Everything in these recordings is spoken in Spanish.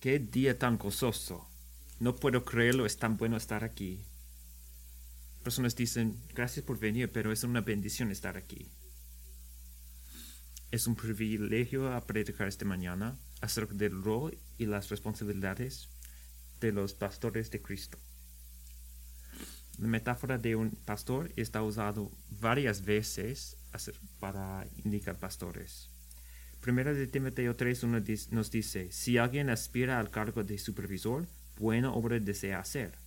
Qué día tan gozoso. No puedo creerlo, es tan bueno estar aquí. Personas dicen, gracias por venir, pero es una bendición estar aquí. Es un privilegio a predicar esta mañana acerca del rol y las responsabilidades de los pastores de Cristo. La metáfora de un pastor está usado varias veces para indicar pastores. Primera de Timoteo 3 nos dice, si alguien aspira al cargo de supervisor, buena obra desea hacer.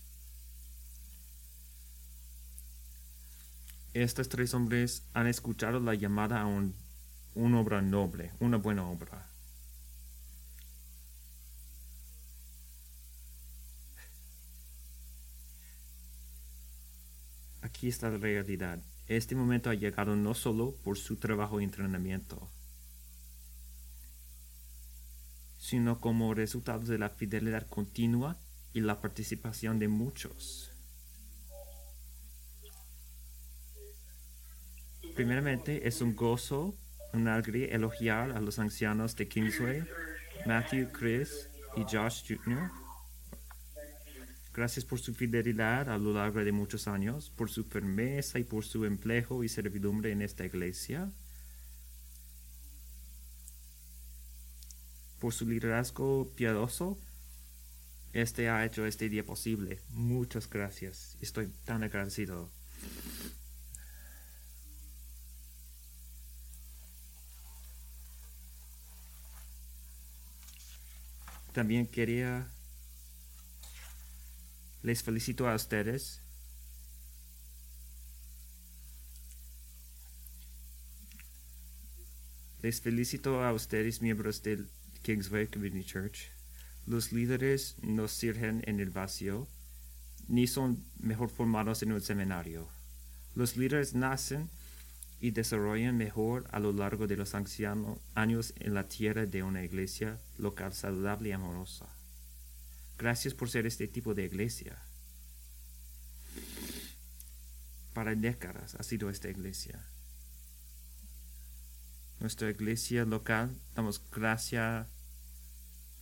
Estos tres hombres han escuchado la llamada a un, una obra noble, una buena obra. Aquí está la realidad. Este momento ha llegado no solo por su trabajo y entrenamiento, sino como resultado de la fidelidad continua y la participación de muchos. Primeramente, es un gozo, un alegría elogiar a los ancianos de Kingsway, Matthew, Chris y Josh Jr. Gracias por su fidelidad a lo largo de muchos años, por su firmeza y por su empleo y servidumbre en esta iglesia. Por su liderazgo piadoso, este ha hecho este día posible. Muchas gracias. Estoy tan agradecido. También quería les felicito a ustedes. Les felicito a ustedes, miembros del Kingsway Community Church. Los líderes no sirven en el vacío, ni son mejor formados en un seminario. Los líderes nacen y desarrollan mejor a lo largo de los años en la tierra de una iglesia local saludable y amorosa. Gracias por ser este tipo de iglesia. Para décadas ha sido esta iglesia. Nuestra iglesia local, damos gracias,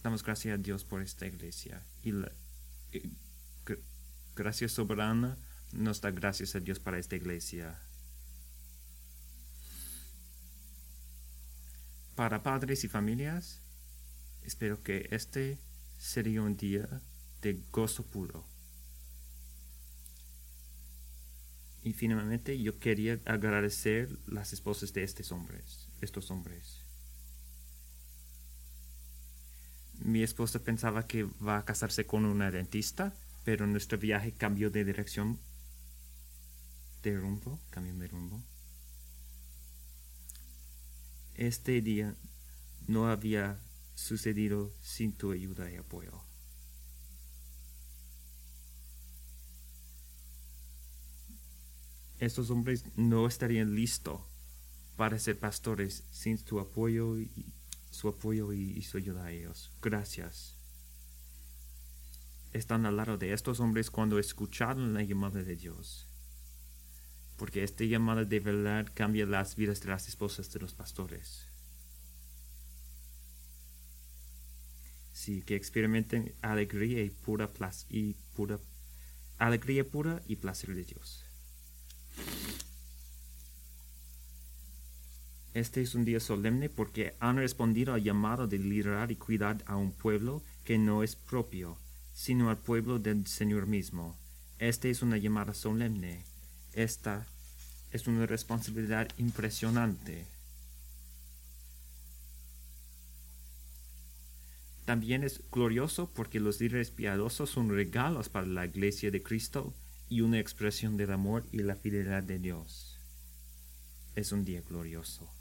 damos gracias a Dios por esta iglesia. Y la, gracias soberana nos da gracias a Dios para esta iglesia. Para padres y familias, espero que este sería un día de gozo puro. Y finalmente yo quería agradecer las esposas de estos hombres, estos hombres. Mi esposa pensaba que va a casarse con una dentista, pero nuestro viaje cambió de dirección, de rumbo, cambió de rumbo. Este día no había sucedido sin tu ayuda y apoyo. Estos hombres no estarían listos para ser pastores sin tu apoyo y su apoyo y, su ayuda a ellos. Gracias. Están al lado de estos hombres cuando escucharon la llamada de Dios. Porque esta llamada de verdad cambia las vidas de las esposas de los pastores. Sí, que experimenten alegría y pura, y pura alegría pura y placer de Dios. Este es un día solemne porque han respondido al llamado de liderar y cuidar a un pueblo que no es propio, sino al pueblo del Señor mismo. Esta es una llamada solemne. Esta es una responsabilidad impresionante. También es glorioso porque los líderes piadosos son regalos para la iglesia de Cristo y una expresión del amor y la fidelidad de Dios. Es un día glorioso.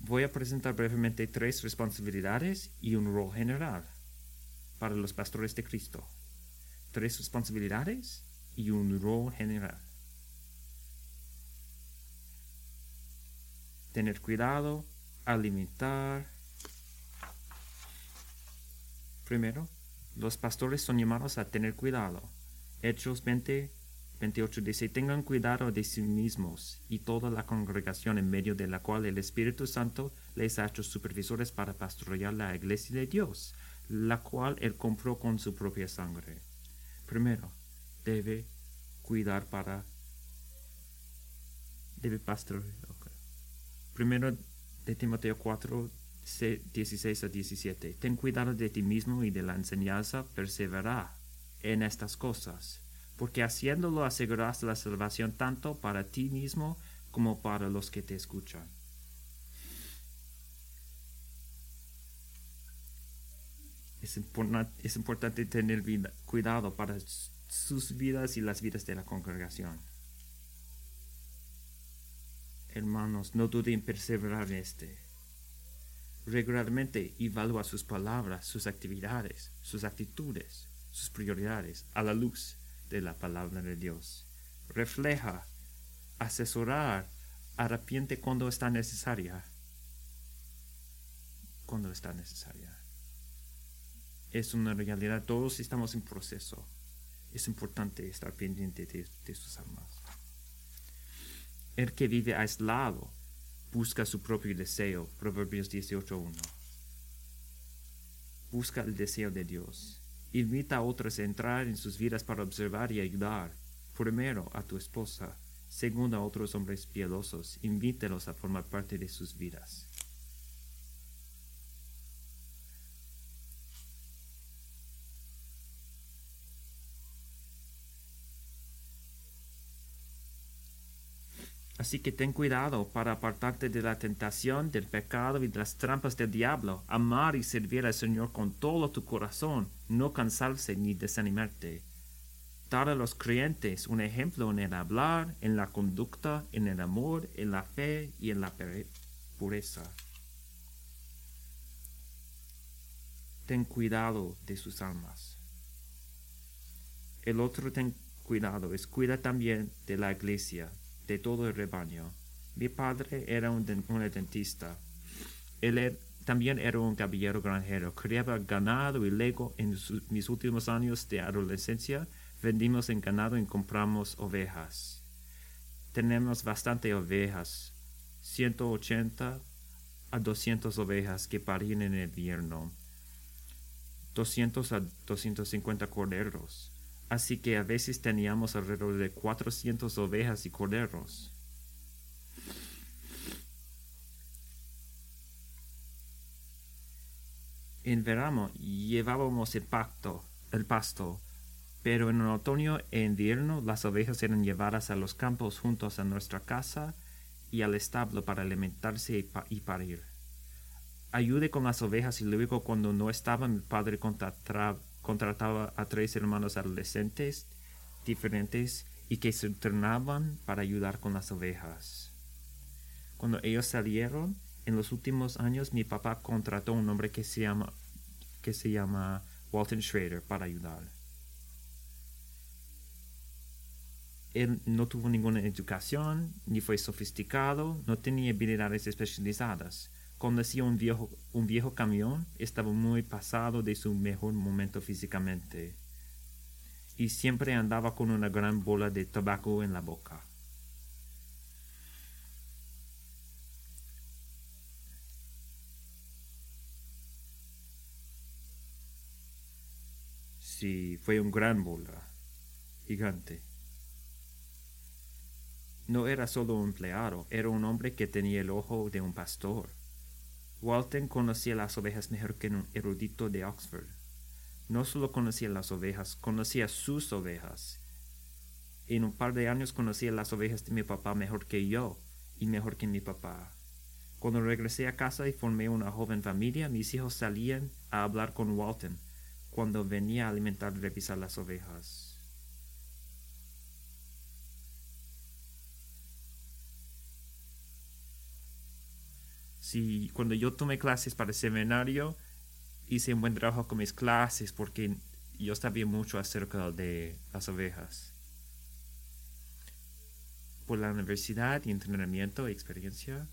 Voy a presentar brevemente tres responsabilidades y un rol general para los pastores de Cristo. Tres responsabilidades y un rol general. Tener cuidado, alimentar, Primero, los pastores son llamados a tener cuidado. Hechos 20, 28 dice, tengan cuidado de sí mismos y toda la congregación en medio de la cual el Espíritu Santo les ha hecho supervisores para pastorear la iglesia de Dios, la cual él compró con su propia sangre. Primero, debe cuidar para... Debe pastorear. Primero de Timoteo 4, 16 a 17. Ten cuidado de ti mismo y de la enseñanza, persevera en estas cosas, porque haciéndolo asegurarás la salvación tanto para ti mismo como para los que te escuchan. Es, es importante tener cuidado para sus vidas y las vidas de la congregación. Hermanos, no duden en perseverar en este. Regularmente evalúa sus palabras, sus actividades, sus actitudes, sus prioridades a la luz de la palabra de Dios. Refleja, asesorar, arrepiente cuando está necesaria. Cuando está necesaria. Es una realidad, todos estamos en proceso. Es importante estar pendiente de, de sus almas. El que vive aislado busca su propio deseo. Proverbios 18.1. Busca el deseo de Dios. Invita a otros a entrar en sus vidas para observar y ayudar. Primero a tu esposa. Segundo a otros hombres piadosos. Invítelos a formar parte de sus vidas. Así que ten cuidado para apartarte de la tentación, del pecado y de las trampas del diablo. Amar y servir al Señor con todo tu corazón, no cansarse ni desanimarte. Dar a los creyentes un ejemplo en el hablar, en la conducta, en el amor, en la fe y en la pureza. Ten cuidado de sus almas. El otro ten cuidado es cuida también de la iglesia, de todo el rebaño. Mi padre era un, dentista. Él er, también era un caballero granjero. Criaba ganado y luego en mis últimos años de adolescencia vendimos en ganado y compramos ovejas. Tenemos bastante ovejas, 180 a 200 ovejas que parían en invierno, 200 a 250 corderos así que a veces teníamos alrededor de 400 ovejas y corderos. En verano llevábamos el, el pasto, pero en otoño e invierno las ovejas eran llevadas a los campos juntos a nuestra casa y al establo para alimentarse y, parir. Ayude con las ovejas y luego cuando no estaba mi padre contrataba contrataba a tres hermanos adolescentes diferentes y que se entrenaban para ayudar con las ovejas. Cuando ellos salieron, en los últimos años mi papá contrató a un hombre que se llama, que se llama Walton Schrader para ayudar. Él no tuvo ninguna educación, ni fue sofisticado, no tenía habilidades especializadas, Conocía un viejo, un viejo camión, estaba muy pasado de su mejor momento físicamente y siempre andaba con una gran bola de tabaco en la boca. Sí, fue un gran bola, gigante. No era solo un empleado, era un hombre que tenía el ojo de un pastor. Walton conocía las ovejas mejor que un erudito de Oxford. No solo conocía las ovejas, conocía sus ovejas. En un par de años conocía las ovejas de mi papá mejor que yo y mejor que mi papá. Cuando regresé a casa y formé una joven familia, mis hijos salían a hablar con Walton cuando venía a alimentar y revisar las ovejas. Si cuando yo tomé clases para el seminario, hice un buen trabajo con mis clases porque yo sabía mucho acerca de las ovejas. Por la universidad y entrenamiento y experiencia,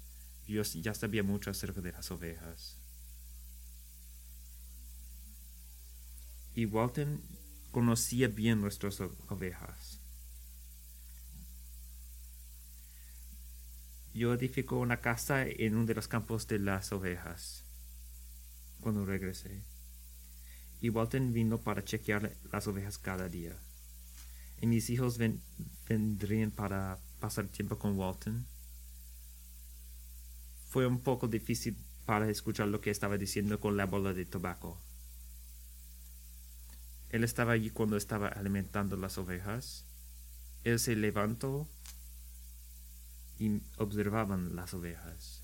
yo ya sabía mucho acerca de las ovejas. Y Walton conocía bien nuestras ovejas. Yo edifico una casa en uno de los campos de las ovejas. Cuando regresé. Y Walton vino para chequear las ovejas cada día. Y mis hijos vendrían para pasar tiempo con Walton. Fue un poco difícil para escuchar lo que estaba diciendo con la bola de tabaco. Él estaba allí cuando estaba alimentando las ovejas. Él se levantó y observaban las ovejas.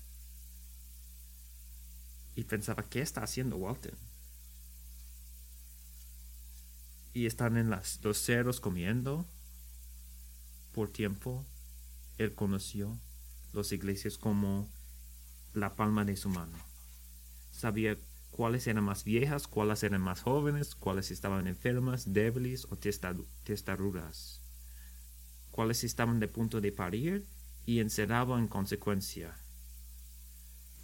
Y pensaba, ¿qué está haciendo Walton? Y están en las, los cerros comiendo por tiempo. Él conoció las iglesias como la palma de su mano. Sabía cuáles eran más viejas, cuáles eran más jóvenes, cuáles estaban enfermas, débiles o testarudas, cuáles estaban de punto de parir y encerraba en consecuencia.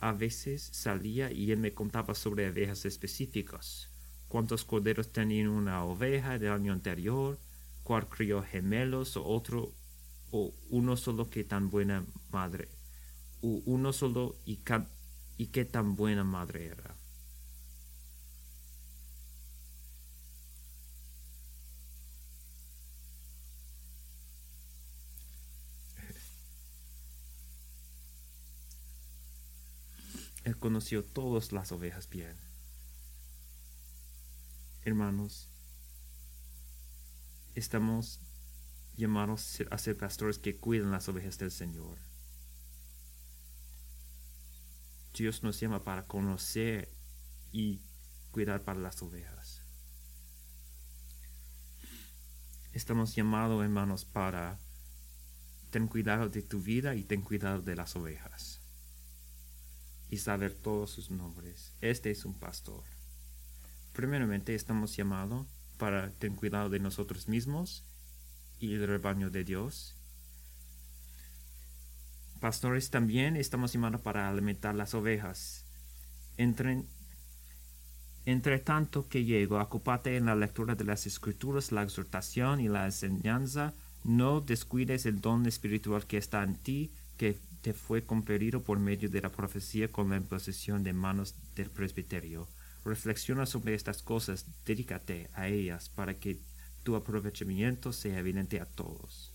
A veces salía y él me contaba sobre ovejas específicas, cuántos corderos tenían una oveja del año anterior, cuál crió gemelos o otro, o uno solo que tan buena madre, o uno solo y, y qué tan buena madre era. Él conoció todas las ovejas bien. Hermanos, estamos llamados a ser pastores que cuidan las ovejas del Señor. Dios nos llama para conocer y cuidar para las ovejas. Estamos llamados, hermanos, para ten cuidado de tu vida y ten cuidado de las ovejas y saber todos sus nombres. Este es un pastor. Primeramente estamos llamados para tener cuidado de nosotros mismos y el rebaño de Dios. Pastores también estamos llamados para alimentar las ovejas. Entre, tanto que llego, ocupate en la lectura de las escrituras, la exhortación y la enseñanza. No descuides el don espiritual que está en ti, que te fue conferido por medio de la profecía con la imposición de manos del presbiterio. Reflexiona sobre estas cosas, dedícate a ellas para que tu aprovechamiento sea evidente a todos.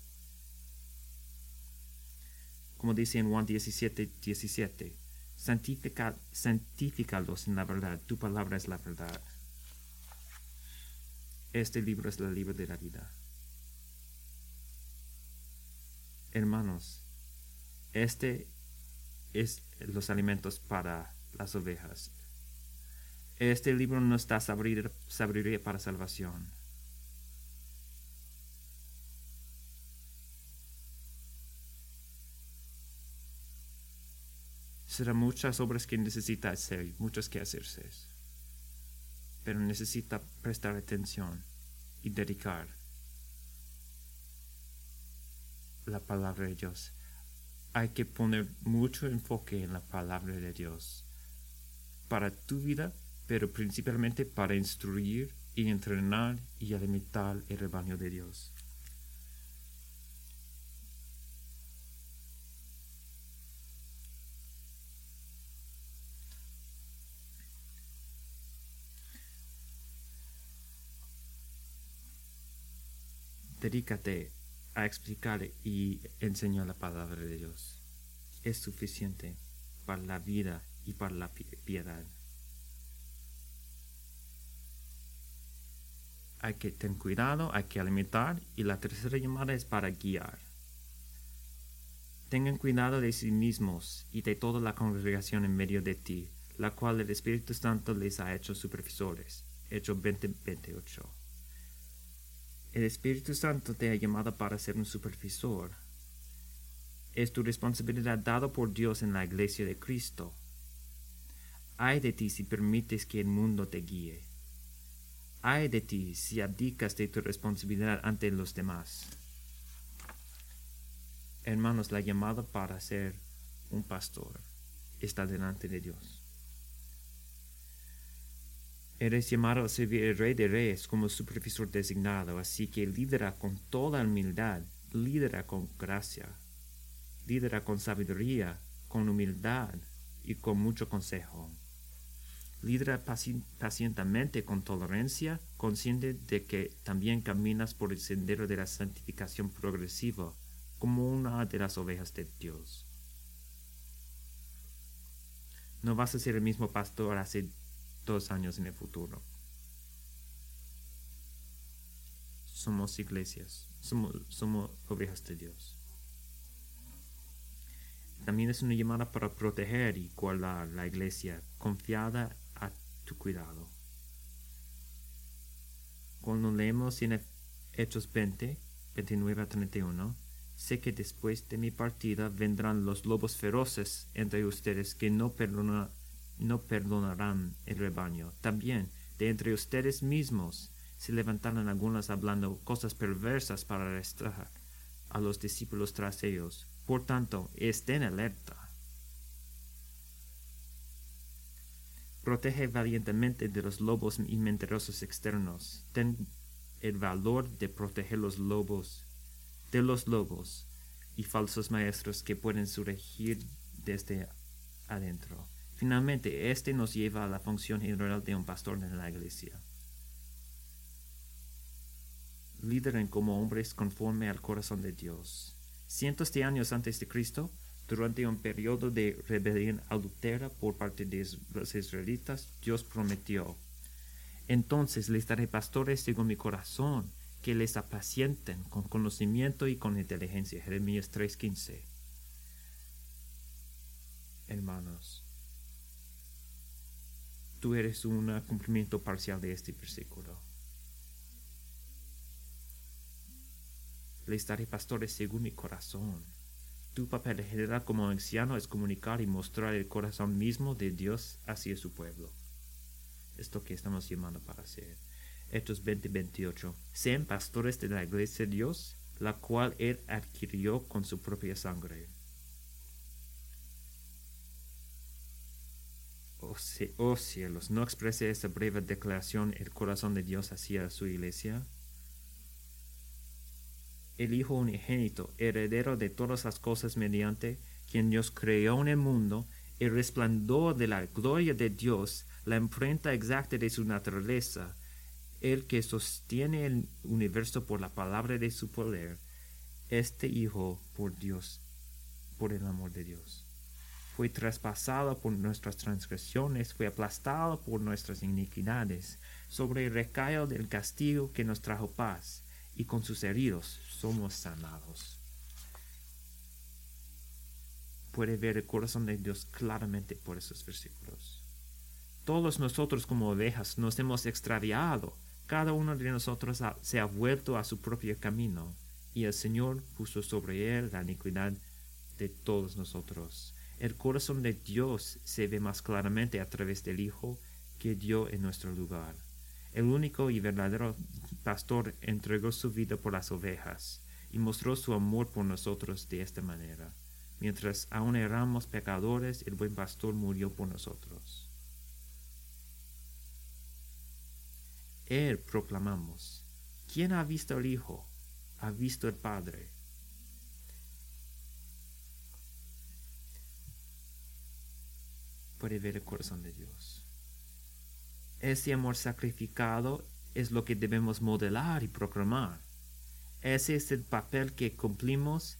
Como dice en Juan 17, 17, Santifica, santifícalos en la verdad, tu palabra es la verdad. Este libro es el libro de la vida. Hermanos, este es los alimentos para las ovejas. Este libro no está sabiduría para salvación. Será muchas obras que necesita hacer, muchas que hacerse. Pero necesita prestar atención y dedicar la palabra de Dios hay que poner mucho enfoque en la palabra de Dios para tu vida, pero principalmente para instruir y entrenar y alimentar el rebaño de Dios. Dedícate a explicar y enseñar la palabra de Dios. Es suficiente para la vida y para la piedad. Hay que tener cuidado, hay que alimentar y la tercera llamada es para guiar. Tengan cuidado de sí mismos y de toda la congregación en medio de ti, la cual el Espíritu Santo les ha hecho supervisores. Hecho 2028. El Espíritu Santo te ha llamado para ser un supervisor. Es tu responsabilidad dada por Dios en la iglesia de Cristo. Ay de ti si permites que el mundo te guíe. Ay de ti si abdicas de tu responsabilidad ante los demás. Hermanos, la llamada para ser un pastor está delante de Dios. Eres llamado a servir al Rey de Reyes como supervisor designado, así que lidera con toda humildad, lidera con gracia. Lidera con sabiduría, con humildad y con mucho consejo. Lidera pacientemente con tolerancia, consciente de que también caminas por el sendero de la santificación progresiva, como una de las ovejas de Dios. No vas a ser el mismo pastor hace dos años en el futuro. Somos iglesias, somos, somos ovejas de Dios. También es una llamada para proteger y guardar la iglesia confiada a tu cuidado. Cuando leemos en Hechos 20, 29 a 31, sé que después de mi partida vendrán los lobos feroces entre ustedes que no, no perdonarán el rebaño. También de entre ustedes mismos se levantarán algunas hablando cosas perversas para arrestar a los discípulos tras ellos. Por tanto, estén alerta. Protege valientemente de los lobos y mentirosos externos. Ten el valor de proteger los lobos, de los lobos y falsos maestros que pueden surgir desde adentro. Finalmente, este nos lleva a la función general de un pastor en la iglesia. Lideren como hombres conforme al corazón de Dios cientos de años antes de Cristo, durante un periodo de rebelión adultera por parte de los israelitas, Dios prometió, entonces les daré pastores según mi corazón, que les apacienten con conocimiento y con inteligencia. Jeremías 3:15. Hermanos, tú eres un cumplimiento parcial de este versículo. les daré pastores según mi corazón. Tu papel general como anciano es comunicar y mostrar el corazón mismo de Dios hacia su pueblo. Esto que estamos llamando para hacer. Hechos 20:28. Sean pastores de la iglesia de Dios, la cual Él adquirió con su propia sangre. Oh, cielos, ¿no expresa esta breve declaración el corazón de Dios hacia su iglesia? el Hijo unigénito, heredero de todas las cosas mediante quien Dios creó en el mundo, el resplandor de la gloria de Dios, la imprenta exacta de su naturaleza, el que sostiene el universo por la palabra de su poder, este Hijo por Dios, por el amor de Dios. Fue traspasado por nuestras transgresiones, fue aplastado por nuestras iniquidades, sobre el recayo del castigo que nos trajo paz, y con sus heridos somos sanados. Puede ver el corazón de Dios claramente por esos versículos. Todos nosotros como ovejas nos hemos extraviado. Cada uno de nosotros se ha vuelto a su propio camino y el Señor puso sobre él la iniquidad de todos nosotros. El corazón de Dios se ve más claramente a través del Hijo que dio en nuestro lugar. El único y verdadero pastor entregó su vida por las ovejas y mostró su amor por nosotros de esta manera. Mientras aún éramos pecadores, el buen pastor murió por nosotros. Él proclamamos, ¿quién ha visto al Hijo? Ha visto el Padre. Puede ver el corazón de Dios. Ese amor sacrificado es lo que debemos modelar y proclamar. Ese es el papel que cumplimos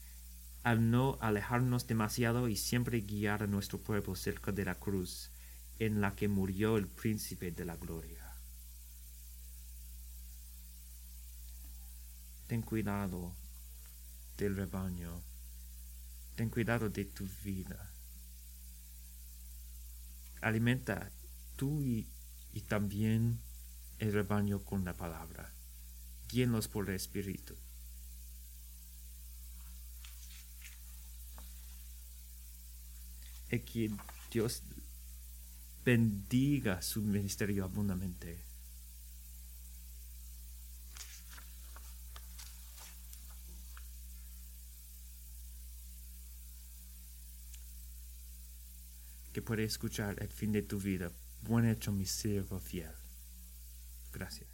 al no alejarnos demasiado y siempre guiar a nuestro pueblo cerca de la cruz en la que murió el príncipe de la gloria. Ten cuidado del rebaño. Ten cuidado de tu vida. Alimenta tú y, también el rebaño con la palabra. Guíenlos por el Espíritu. Y que Dios bendiga su ministerio abundamente. Que puede escuchar el fin de tu vida. Buen hecho, mi siervo fiel. Gracias.